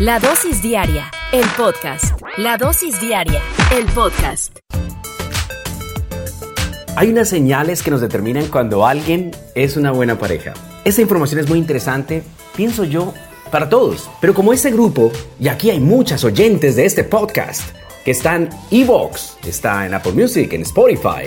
La dosis diaria, el podcast. La dosis diaria, el podcast. Hay unas señales que nos determinan cuando alguien es una buena pareja. Esta información es muy interesante, pienso yo, para todos. Pero como este grupo, y aquí hay muchas oyentes de este podcast, que están en Evox, está en Apple Music, en Spotify,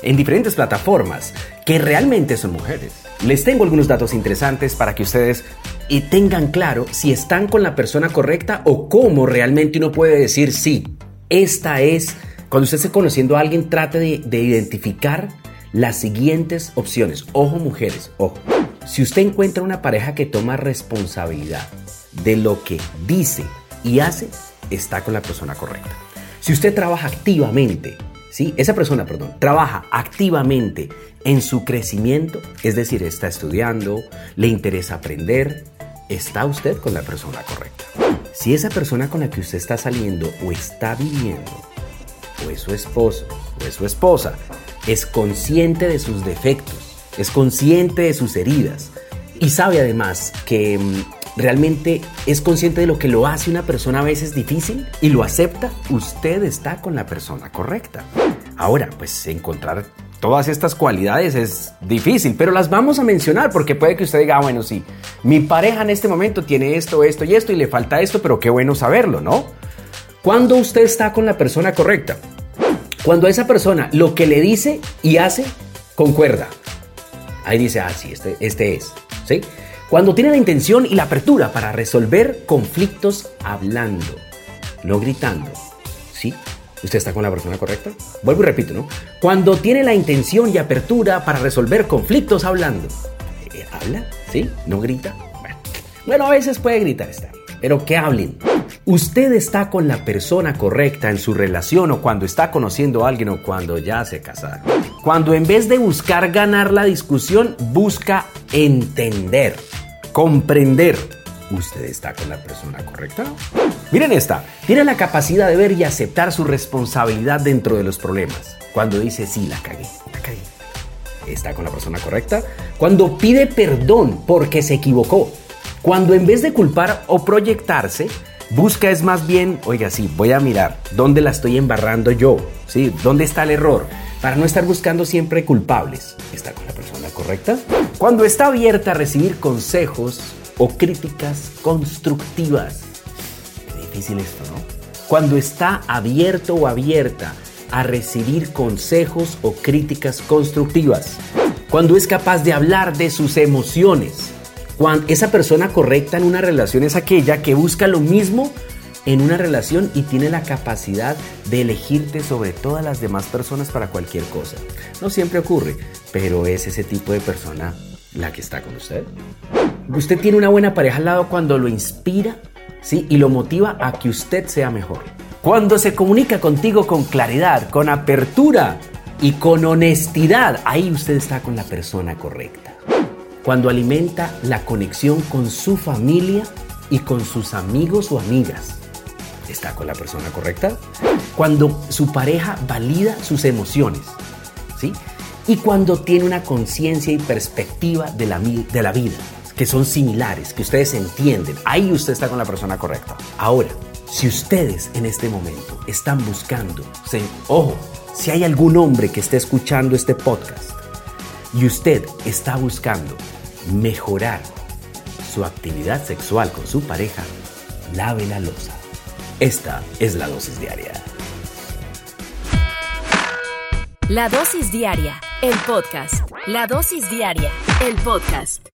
en diferentes plataformas, que realmente son mujeres. Les tengo algunos datos interesantes para que ustedes y tengan claro si están con la persona correcta o cómo realmente uno puede decir sí. Esta es, cuando usted esté conociendo a alguien, trate de, de identificar las siguientes opciones. Ojo mujeres, ojo. Si usted encuentra una pareja que toma responsabilidad de lo que dice y hace, está con la persona correcta. Si usted trabaja activamente, ¿sí? Esa persona, perdón, trabaja activamente en su crecimiento, es decir, está estudiando, le interesa aprender, está usted con la persona correcta. Si esa persona con la que usted está saliendo o está viviendo, o es su esposo, o es su esposa, es consciente de sus defectos, es consciente de sus heridas y sabe además que mm, realmente es consciente de lo que lo hace una persona a veces difícil y lo acepta, usted está con la persona correcta. Ahora, pues encontrar todas estas cualidades es difícil, pero las vamos a mencionar porque puede que usted diga, ah, bueno, sí, mi pareja en este momento tiene esto, esto y esto y le falta esto, pero qué bueno saberlo, ¿no? Cuando usted está con la persona correcta, cuando esa persona lo que le dice y hace concuerda, ahí dice, ah, sí, este, este es, ¿sí? Cuando tiene la intención y la apertura para resolver conflictos hablando, no gritando, ¿sí? ¿Usted está con la persona correcta? Vuelvo y repito, ¿no? Cuando tiene la intención y apertura para resolver conflictos hablando. Eh, ¿Habla? ¿Sí? ¿No grita? Bueno, a veces puede gritar, está pero que hablen. Usted está con la persona correcta en su relación o cuando está conociendo a alguien o cuando ya se casaron. Cuando en vez de buscar ganar la discusión, busca entender, comprender. ¿Usted está con la persona correcta? Miren esta, tiene la capacidad de ver y aceptar su responsabilidad dentro de los problemas. Cuando dice, sí, la cagué, la cagué. ¿Está con la persona correcta? Cuando pide perdón porque se equivocó. Cuando en vez de culpar o proyectarse, busca es más bien, oiga, sí, voy a mirar dónde la estoy embarrando yo, ¿sí? ¿Dónde está el error? Para no estar buscando siempre culpables. ¿Está con la persona correcta? Cuando está abierta a recibir consejos o críticas constructivas. Qué difícil esto, ¿no? Cuando está abierto o abierta a recibir consejos o críticas constructivas. Cuando es capaz de hablar de sus emociones. Cuando esa persona correcta en una relación es aquella que busca lo mismo en una relación y tiene la capacidad de elegirte sobre todas las demás personas para cualquier cosa. No siempre ocurre, pero es ese tipo de persona la que está con usted. Usted tiene una buena pareja al lado cuando lo inspira, ¿sí? Y lo motiva a que usted sea mejor. Cuando se comunica contigo con claridad, con apertura y con honestidad, ahí usted está con la persona correcta. cuando alimenta la conexión con su familia y con sus amigos o amigas. ¿Está con la persona correcta? Cuando su pareja valida sus emociones, ¿sí? Y cuando tiene una conciencia y perspectiva de la, de la vida, que son similares, que ustedes entienden, ahí usted está con la persona correcta. Ahora, si ustedes en este momento están buscando, ojo, si hay algún hombre que esté escuchando este podcast y usted está buscando mejorar su actividad sexual con su pareja, lave la losa. Esta es la dosis diaria. La dosis diaria, el podcast. La dosis diaria, el podcast.